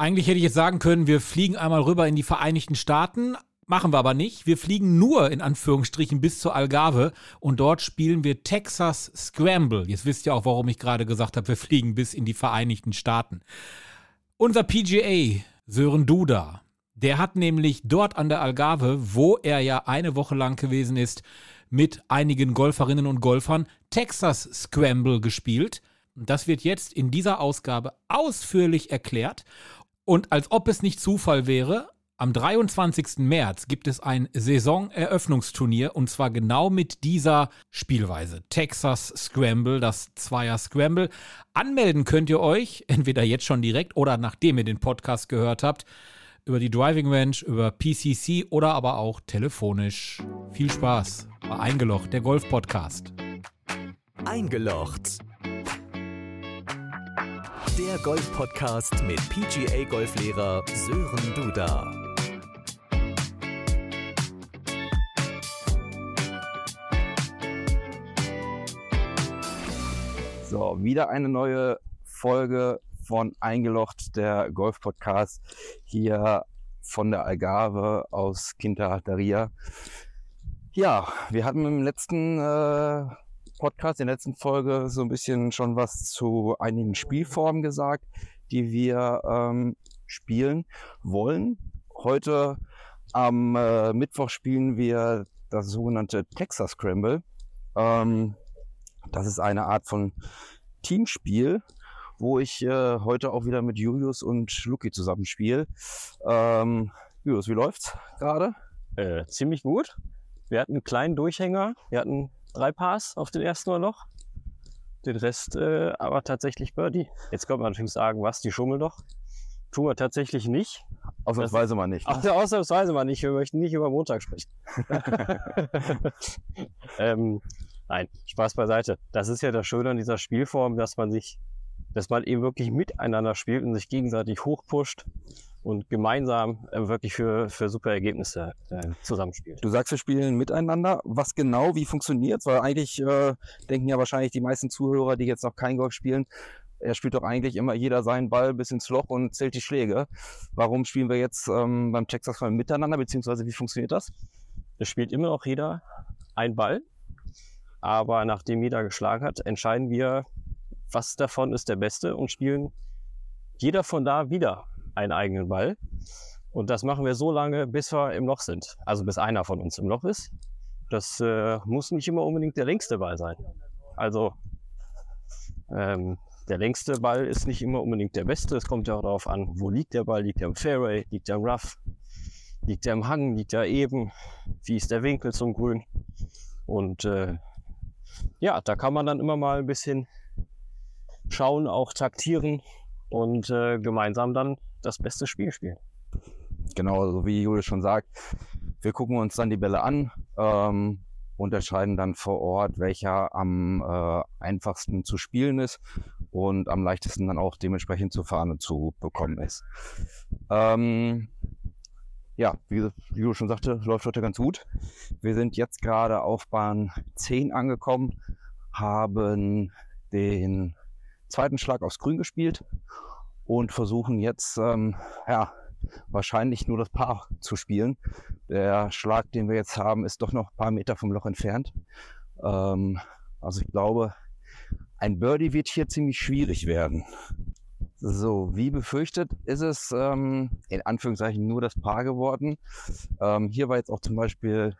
Eigentlich hätte ich jetzt sagen können, wir fliegen einmal rüber in die Vereinigten Staaten, Machen wir aber nicht. Wir fliegen nur in Anführungsstrichen bis zur Algarve und dort spielen wir Texas Scramble. Jetzt wisst ihr auch, warum ich gerade gesagt habe, wir fliegen bis in die Vereinigten Staaten. Unser PGA, Sören Duda, der hat nämlich dort an der Algarve, wo er ja eine Woche lang gewesen ist, mit einigen Golferinnen und Golfern Texas Scramble gespielt. Das wird jetzt in dieser Ausgabe ausführlich erklärt. Und als ob es nicht Zufall wäre, am 23. März gibt es ein Saisoneröffnungsturnier und zwar genau mit dieser Spielweise. Texas Scramble, das Zweier Scramble. Anmelden könnt ihr euch entweder jetzt schon direkt oder nachdem ihr den Podcast gehört habt über die Driving Range, über PCC oder aber auch telefonisch. Viel Spaß bei Eingelocht, der Golf Podcast. Eingelocht. Der Golf Podcast mit PGA Golflehrer Sören Duda. So, wieder eine neue Folge von Eingelocht, der Golf-Podcast hier von der Algarve aus Quinta Daria. Ja, wir hatten im letzten äh, Podcast, in der letzten Folge so ein bisschen schon was zu einigen Spielformen gesagt, die wir ähm, spielen wollen. Heute am äh, Mittwoch spielen wir das sogenannte Texas Scramble. Ähm, das ist eine Art von Teamspiel, wo ich äh, heute auch wieder mit Julius und Luki zusammenspiele. Ähm, Julius, wie läuft's gerade? Äh, ziemlich gut. Wir hatten einen kleinen Durchhänger. Wir hatten drei Pars auf den ersten Loch. Den Rest äh, aber tatsächlich Birdie. Jetzt kommt man natürlich sagen, was, die Schummel doch? Tun wir tatsächlich nicht. Ausnahmsweise mal nicht. Ne? Ausnahmsweise mal nicht. Wir möchten nicht über Montag sprechen. ähm, Nein, Spaß beiseite. Das ist ja das Schöne an dieser Spielform, dass man sich, dass man eben wirklich miteinander spielt und sich gegenseitig hochpusht und gemeinsam äh, wirklich für, für super Ergebnisse äh, zusammenspielt. Du sagst, wir spielen miteinander. Was genau, wie funktioniert Weil eigentlich äh, denken ja wahrscheinlich die meisten Zuhörer, die jetzt noch kein Golf spielen, er spielt doch eigentlich immer jeder seinen Ball bis ins Loch und zählt die Schläge. Warum spielen wir jetzt ähm, beim Texas mal miteinander, beziehungsweise wie funktioniert das? Es spielt immer noch jeder einen Ball aber nachdem jeder geschlagen hat, entscheiden wir, was davon ist der beste und spielen jeder von da wieder einen eigenen Ball. Und das machen wir so lange, bis wir im Loch sind. Also bis einer von uns im Loch ist. Das äh, muss nicht immer unbedingt der längste Ball sein. Also ähm, der längste Ball ist nicht immer unbedingt der beste. Es kommt ja auch darauf an, wo liegt der Ball? Liegt er im Fairway? Liegt er im Rough? Liegt er im Hang? Liegt er eben? Wie ist der Winkel zum Grün? Und äh, ja, da kann man dann immer mal ein bisschen schauen, auch taktieren und äh, gemeinsam dann das beste Spiel spielen. Genau, so wie Julius schon sagt, wir gucken uns dann die Bälle an, ähm, unterscheiden dann vor Ort, welcher am äh, einfachsten zu spielen ist und am leichtesten dann auch dementsprechend zur Fahne zu bekommen ist. Ähm, ja, wie Julius schon sagte, läuft heute ganz gut. Wir sind jetzt gerade auf Bahn 10 angekommen, haben den zweiten Schlag aufs Grün gespielt und versuchen jetzt, ähm, ja, wahrscheinlich nur das Paar zu spielen. Der Schlag, den wir jetzt haben, ist doch noch ein paar Meter vom Loch entfernt. Ähm, also ich glaube, ein Birdie wird hier ziemlich schwierig werden. So, wie befürchtet ist es ähm, in Anführungszeichen nur das Paar geworden. Ähm, hier war jetzt auch zum Beispiel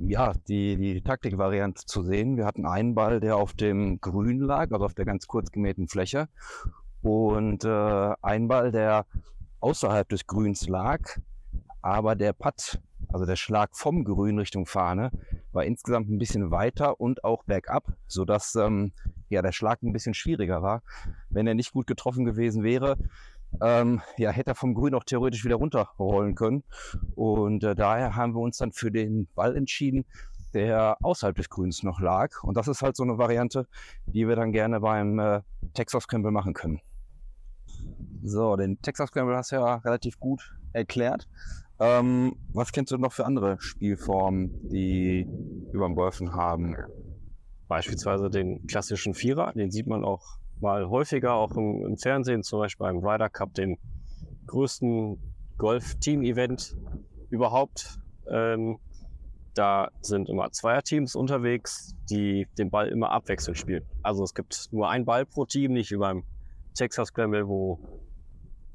ja, die, die Taktikvariante zu sehen. Wir hatten einen Ball, der auf dem Grün lag, also auf der ganz kurz gemähten Fläche. Und äh, einen Ball, der außerhalb des Grüns lag, aber der Putt, also der Schlag vom Grün Richtung Fahne, war insgesamt ein bisschen weiter und auch bergab, sodass ähm, ja, der Schlag ein bisschen schwieriger war. Wenn er nicht gut getroffen gewesen wäre, ähm, ja, hätte er vom Grün auch theoretisch wieder runterrollen können. Und äh, daher haben wir uns dann für den Ball entschieden, der außerhalb des Grüns noch lag. Und das ist halt so eine Variante, die wir dann gerne beim äh, Texas Scramble machen können. So, den Texas Scramble hast du ja relativ gut erklärt. Ähm, was kennst du noch für andere Spielformen, die über dem Golfen haben? Beispielsweise den klassischen Vierer, den sieht man auch mal häufiger, auch im, im Fernsehen, zum Beispiel beim Ryder Cup, den größten Golf-Team-Event überhaupt. Ähm, da sind immer Zweierteams unterwegs, die den Ball immer abwechselnd spielen. Also es gibt nur einen Ball pro Team, nicht wie beim Texas Scramble, wo,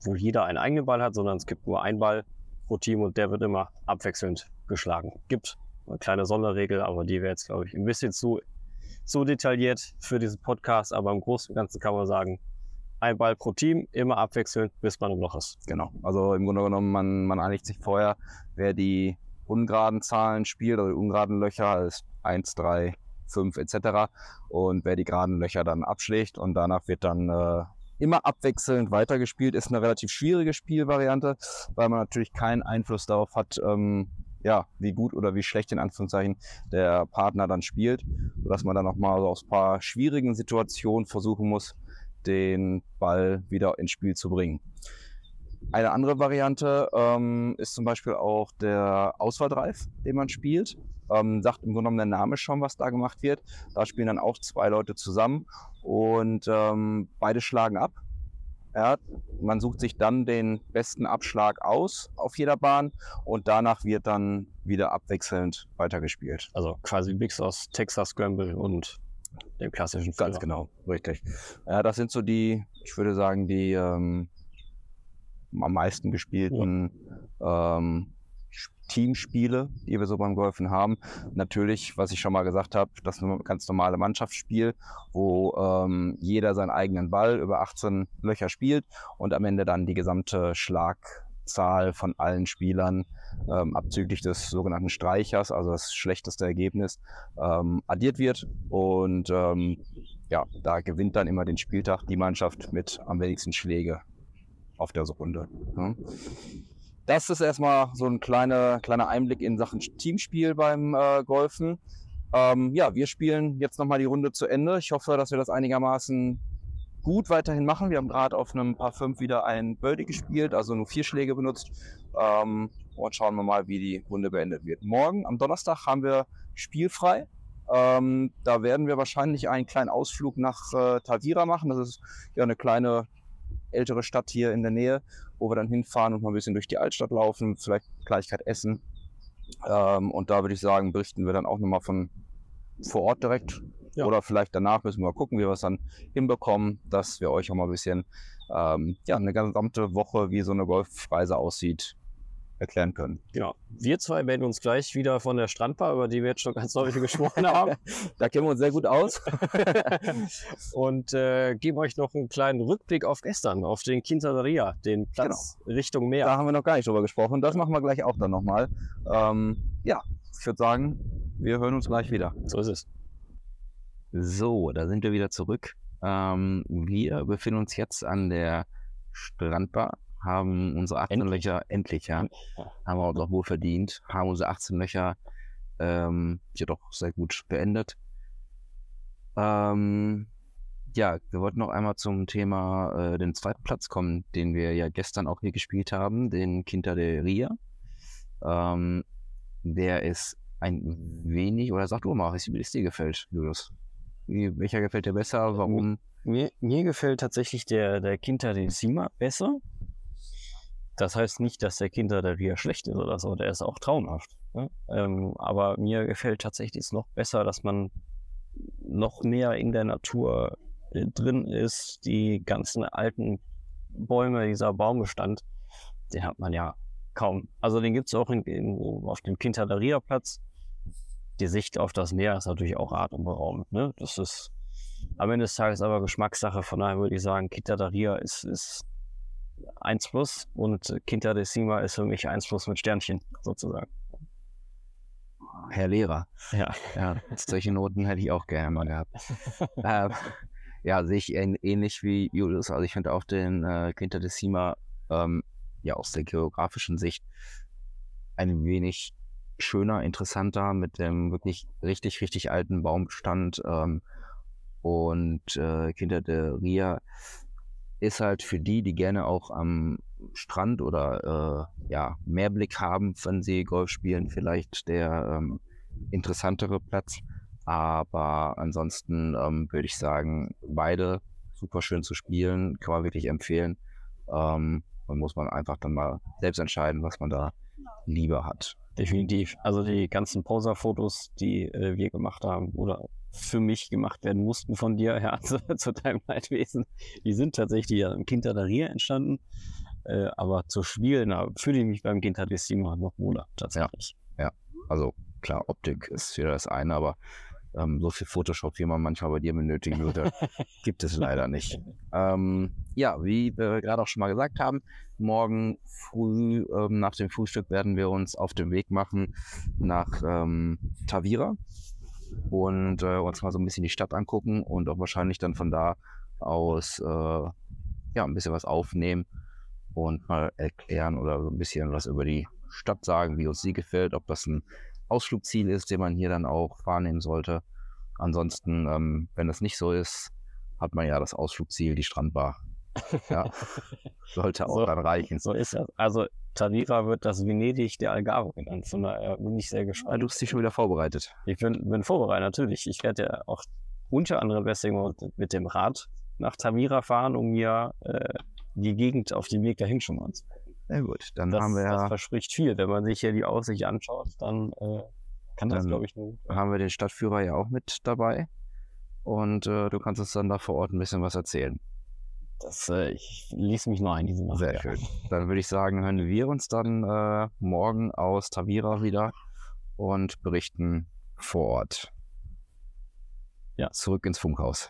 wo jeder einen eigenen Ball hat, sondern es gibt nur einen Ball pro Team und der wird immer abwechselnd geschlagen. Gibt eine kleine Sonderregel, aber die wäre jetzt, glaube ich, ein bisschen zu, zu detailliert für diesen Podcast. Aber im Großen und Ganzen kann man sagen, ein Ball pro Team, immer abwechselnd, bis man im Loch ist. Genau. Also im Grunde genommen, man, man einigt sich vorher, wer die ungeraden Zahlen spielt, oder die ungeraden Löcher, ist 1, 3, 5 etc. Und wer die geraden Löcher dann abschlägt und danach wird dann äh, immer abwechselnd weitergespielt, ist eine relativ schwierige Spielvariante, weil man natürlich keinen Einfluss darauf hat, ähm, ja, wie gut oder wie schlecht in Anführungszeichen der Partner dann spielt, sodass man dann nochmal so aus ein paar schwierigen Situationen versuchen muss, den Ball wieder ins Spiel zu bringen. Eine andere Variante ähm, ist zum Beispiel auch der Auswahldrive, den man spielt. Ähm, sagt im Grunde genommen der Name schon, was da gemacht wird. Da spielen dann auch zwei Leute zusammen und ähm, beide schlagen ab. Ja, man sucht sich dann den besten Abschlag aus auf jeder Bahn und danach wird dann wieder abwechselnd weitergespielt. Also quasi ein Mix aus Texas Scramble und dem klassischen Ganz Führer. genau, richtig. Ja, das sind so die, ich würde sagen, die ähm, am meisten gespielten ähm, Teamspiele, die wir so beim Golfen haben. Natürlich, was ich schon mal gesagt habe, das ganz normale Mannschaftsspiel, wo ähm, jeder seinen eigenen Ball über 18 Löcher spielt und am Ende dann die gesamte Schlagzahl von allen Spielern ähm, abzüglich des sogenannten Streichers, also das schlechteste Ergebnis, ähm, addiert wird. Und ähm, ja, da gewinnt dann immer den Spieltag die Mannschaft mit am wenigsten Schläge auf der Runde. Ja. Das ist erstmal so ein kleiner, kleiner Einblick in Sachen Teamspiel beim äh, Golfen. Ähm, ja, wir spielen jetzt nochmal die Runde zu Ende. Ich hoffe, dass wir das einigermaßen gut weiterhin machen. Wir haben gerade auf einem Paar 5 wieder ein Birdie gespielt, also nur vier Schläge benutzt. Ähm, und schauen wir mal, wie die Runde beendet wird. Morgen, am Donnerstag, haben wir spielfrei. Ähm, da werden wir wahrscheinlich einen kleinen Ausflug nach äh, Tavira machen. Das ist ja eine kleine ältere Stadt hier in der Nähe, wo wir dann hinfahren und mal ein bisschen durch die Altstadt laufen, vielleicht Kleinigkeit essen. Ähm, und da würde ich sagen, berichten wir dann auch nochmal von vor Ort direkt. Ja. Oder vielleicht danach müssen wir mal gucken, wie wir es dann hinbekommen, dass wir euch auch mal ein bisschen ähm, ja, eine gesamte Woche, wie so eine Golfreise aussieht, erklären können. Genau. Wir zwei melden uns gleich wieder von der Strandbar, über die wir jetzt schon ganz häufig gesprochen haben. Da kennen wir uns sehr gut aus. und äh, geben euch noch einen kleinen Rückblick auf gestern, auf den Quintaderia, den Platz Richtung Meer. Da haben wir noch gar nicht drüber gesprochen. Das machen wir gleich auch dann nochmal. Ähm, ja, ich würde sagen, wir hören uns gleich wieder. So ist es. So, da sind wir wieder zurück. Ähm, wir befinden uns jetzt an der Strandbar, haben unsere 18 Endlich. Löcher, endlich ja, Ja. haben wir uns auch wohl verdient, haben unsere 18 Löcher ähm, jedoch sehr gut beendet. Ähm, ja, wir wollten noch einmal zum Thema äh, den zweiten Platz kommen, den wir ja gestern auch hier gespielt haben, den Quinta de Ria. Ähm, der ist ein wenig, oder sag du mal, wie es dir gefällt, Julius. Welcher gefällt dir besser? Warum? Mir, mir gefällt tatsächlich der, der Quinta de Sima besser. Das heißt nicht, dass der Quinta de Ria schlecht ist oder so, der ist auch traumhaft. Ne? Ähm, aber mir gefällt tatsächlich es noch besser, dass man noch mehr in der Natur äh, drin ist. Die ganzen alten Bäume, dieser Baumbestand, den hat man ja kaum. Also den gibt es auch in, in, auf dem Ria Platz. Die Sicht auf das Meer ist natürlich auch atemberaubend. Ne? Das ist am Ende des Tages aber Geschmackssache. Von daher würde ich sagen, Quinta de Ria ist, ist 1 plus und Quinta de Sima ist für mich 1 plus mit Sternchen sozusagen. Herr Lehrer. Ja. Ja, solche Noten hätte ich auch gerne mal gehabt. ähm, ja, sehe ich ähn- ähnlich wie Julius. Also ich finde auch den äh, Quinta de Sima ähm, ja aus der geografischen Sicht ein wenig schöner, interessanter mit dem wirklich richtig, richtig alten Baumbestand. Ähm, und äh, Quinta de Ria ist halt für die, die gerne auch am Strand oder äh, ja, Meerblick haben, wenn sie Golf spielen, vielleicht der ähm, interessantere Platz. Aber ansonsten ähm, würde ich sagen, beide super schön zu spielen, kann man wirklich empfehlen. Ähm, dann muss man einfach dann mal selbst entscheiden, was man da lieber hat. Definitiv. Also die ganzen Poser-Fotos, die äh, wir gemacht haben oder für mich gemacht werden mussten von dir, ja, zu, zu deinem Leidwesen, die sind tatsächlich ja im Kinderdaria entstanden. Äh, aber zu spielen, da fühle ich mich beim Kindertestino noch wohler, tatsächlich. Also klar, Optik ist wieder das eine, aber ähm, so viel Photoshop, wie man manchmal bei dir benötigen würde, gibt es leider nicht. Ähm, ja, wie wir gerade auch schon mal gesagt haben, morgen früh ähm, nach dem Frühstück werden wir uns auf den Weg machen nach ähm, Tavira und äh, uns mal so ein bisschen die Stadt angucken und auch wahrscheinlich dann von da aus äh, ja, ein bisschen was aufnehmen und mal erklären oder so ein bisschen was über die Stadt sagen, wie uns sie gefällt, ob das ein Ausflugsziel ist, den man hier dann auch wahrnehmen sollte. Ansonsten, ähm, wenn das nicht so ist, hat man ja das Ausflugsziel, die Strandbar. Ja, sollte auch So- dann reichen. So ist das. Also Tavira wird das Venedig der Algarve genannt. Von daher bin ich sehr Ah, gespannt. du hast dich schon wieder vorbereitet. Ich bin, bin vorbereitet, natürlich. Ich werde ja auch unter anderem deswegen mit dem Rad nach Tavira fahren, um mir äh, die Gegend auf dem Weg dahin schon mal anzugucken. Na gut, dann Das, haben wir das ja verspricht viel. Wenn man sich hier die Aussicht anschaut, dann äh, kann das, glaube ich, nur. haben wir den Stadtführer ja auch mit dabei. Und äh, du kannst uns dann da vor Ort ein bisschen was erzählen. Das, äh, ich ließ mich nur ein diese Nacht. Sehr ja. schön. Dann würde ich sagen, hören wir uns dann äh, morgen aus Tavira wieder und berichten vor Ort. Ja. Zurück ins Funkhaus.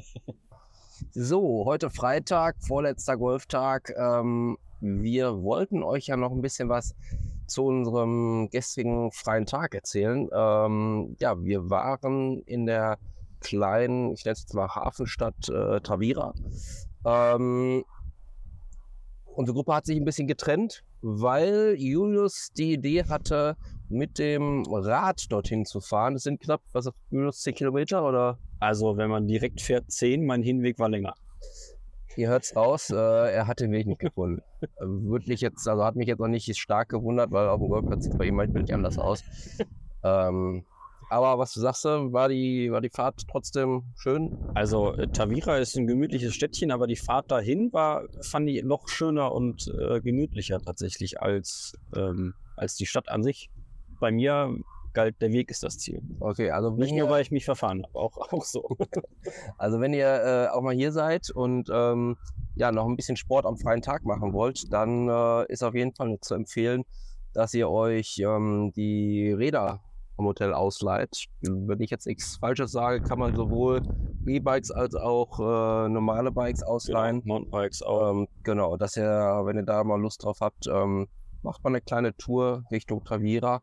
so, heute Freitag, vorletzter Golftag. Ähm, wir wollten euch ja noch ein bisschen was zu unserem gestrigen freien Tag erzählen. Ähm, ja, wir waren in der kleinen, ich nenne es jetzt mal Hafenstadt äh, Tavira. Ähm, unsere Gruppe hat sich ein bisschen getrennt, weil Julius die Idee hatte, mit dem Rad dorthin zu fahren. Das sind knapp, was Julius, 10 Kilometer oder? Also, wenn man direkt fährt, 10, mein Hinweg war länger. Ihr hört's raus, äh, er hat den Weg nicht gefunden. Wirklich jetzt, also hat mich jetzt noch nicht stark gewundert, weil auf dem Golfplatz sieht bei ihm manchmal nicht anders aus. ähm, aber was du sagst, äh, war die, war die Fahrt trotzdem schön? Also, äh, Tavira ist ein gemütliches Städtchen, aber die Fahrt dahin war, fand ich noch schöner und äh, gemütlicher tatsächlich als, ähm, als die Stadt an sich. Bei mir galt, der Weg ist das Ziel. Okay, also Nicht nur, weil ich mich verfahren habe, auch, auch so. also wenn ihr äh, auch mal hier seid und ähm, ja, noch ein bisschen Sport am freien Tag machen wollt, dann äh, ist auf jeden Fall zu empfehlen, dass ihr euch ähm, die Räder am Hotel ausleiht. Wenn ich jetzt nichts Falsches sage, kann man sowohl E-Bikes als auch äh, normale Bikes ausleihen. Genau, Mountainbikes auch. Ähm, genau, dass ihr, wenn ihr da mal Lust drauf habt, ähm, macht mal eine kleine Tour Richtung Tavira.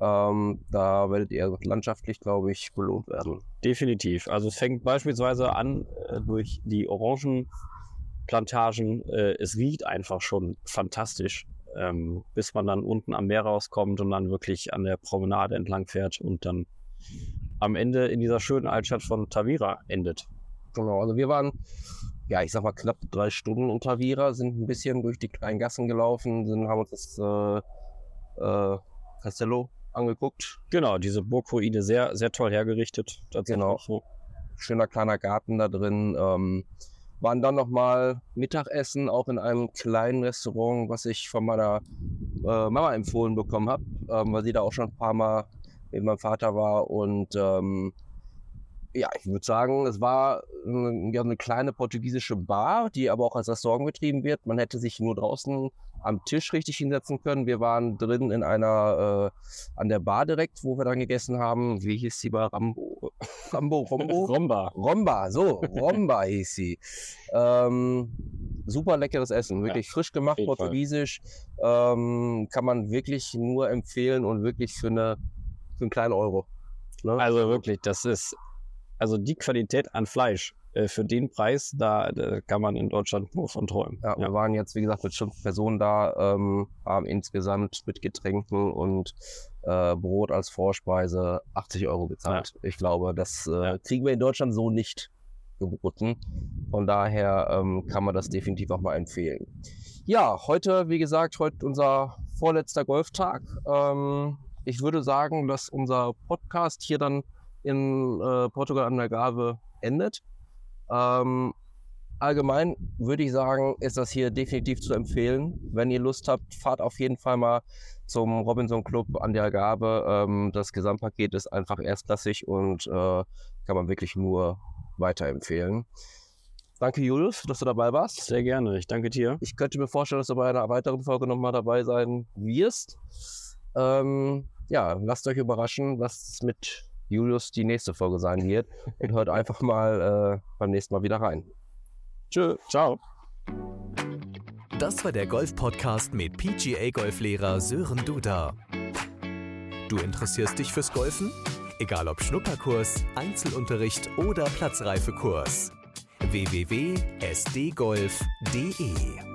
Ähm, da werdet ihr landschaftlich, glaube ich, belohnt werden. Definitiv. Also es fängt beispielsweise an äh, durch die Orangenplantagen. Äh, es riecht einfach schon fantastisch, ähm, bis man dann unten am Meer rauskommt und dann wirklich an der Promenade entlang fährt und dann am Ende in dieser schönen Altstadt von Tavira endet. Genau, also wir waren, ja, ich sag mal, knapp drei Stunden in Tavira, sind ein bisschen durch die kleinen Gassen gelaufen, sind, haben uns das äh, äh, Castello angeguckt. Genau, diese Burgruine sehr, sehr toll hergerichtet. Genau. So. Schöner kleiner Garten da drin. Ähm, waren dann nochmal Mittagessen, auch in einem kleinen Restaurant, was ich von meiner äh, Mama empfohlen bekommen habe, ähm, weil sie da auch schon ein paar Mal mit meinem Vater war. Und ähm, ja, ich würde sagen, es war ja, eine kleine portugiesische Bar, die aber auch als Restaurant betrieben wird. Man hätte sich nur draußen am Tisch richtig hinsetzen können. Wir waren drin in einer, äh, an der Bar direkt, wo wir dann gegessen haben. Wie hieß die Bar? Rambo? Rambo, Rombo? Romba. Romba, so, Romba hieß sie. Ähm, super leckeres Essen, wirklich frisch gemacht, portugiesisch. Ähm, kann man wirklich nur empfehlen und wirklich für, eine, für einen kleinen Euro. Ne? Also wirklich, das ist also die Qualität an Fleisch äh, für den Preis, da, da kann man in Deutschland nur von träumen. Ja, wir waren jetzt, wie gesagt, mit fünf Personen da, ähm, haben insgesamt mit Getränken und äh, Brot als Vorspeise 80 Euro bezahlt. Ich glaube, das äh, Ja. kriegen wir in Deutschland so nicht geboten. Von daher ähm, kann man das definitiv auch mal empfehlen. Ja, heute, wie gesagt, heute unser vorletzter Golftag. Ähm, ich würde sagen, dass unser Podcast hier dann in äh, Portugal an der Gabe endet. Ähm, allgemein würde ich sagen, ist das hier definitiv zu empfehlen. Wenn ihr Lust habt, fahrt auf jeden Fall mal zum Robinson Club an der Gabe. Ähm, das Gesamtpaket ist einfach erstklassig und äh, kann man wirklich nur weiterempfehlen. Danke, Julius, dass du dabei warst. Sehr gerne, ich danke dir. Ich könnte mir vorstellen, dass du bei einer weiteren Folge nochmal dabei sein wirst. Ähm, ja, lasst euch überraschen, was mit Julius die nächste Folge sein wird. Und hört einfach mal äh, beim nächsten Mal wieder rein. Tschö, ciao. Das war der Golf-Podcast mit PGA-Golflehrer Sören Duda. Du interessierst dich fürs Golfen? Egal ob Schnupperkurs, Einzelunterricht oder Platzreifekurs. www.sdgolf.de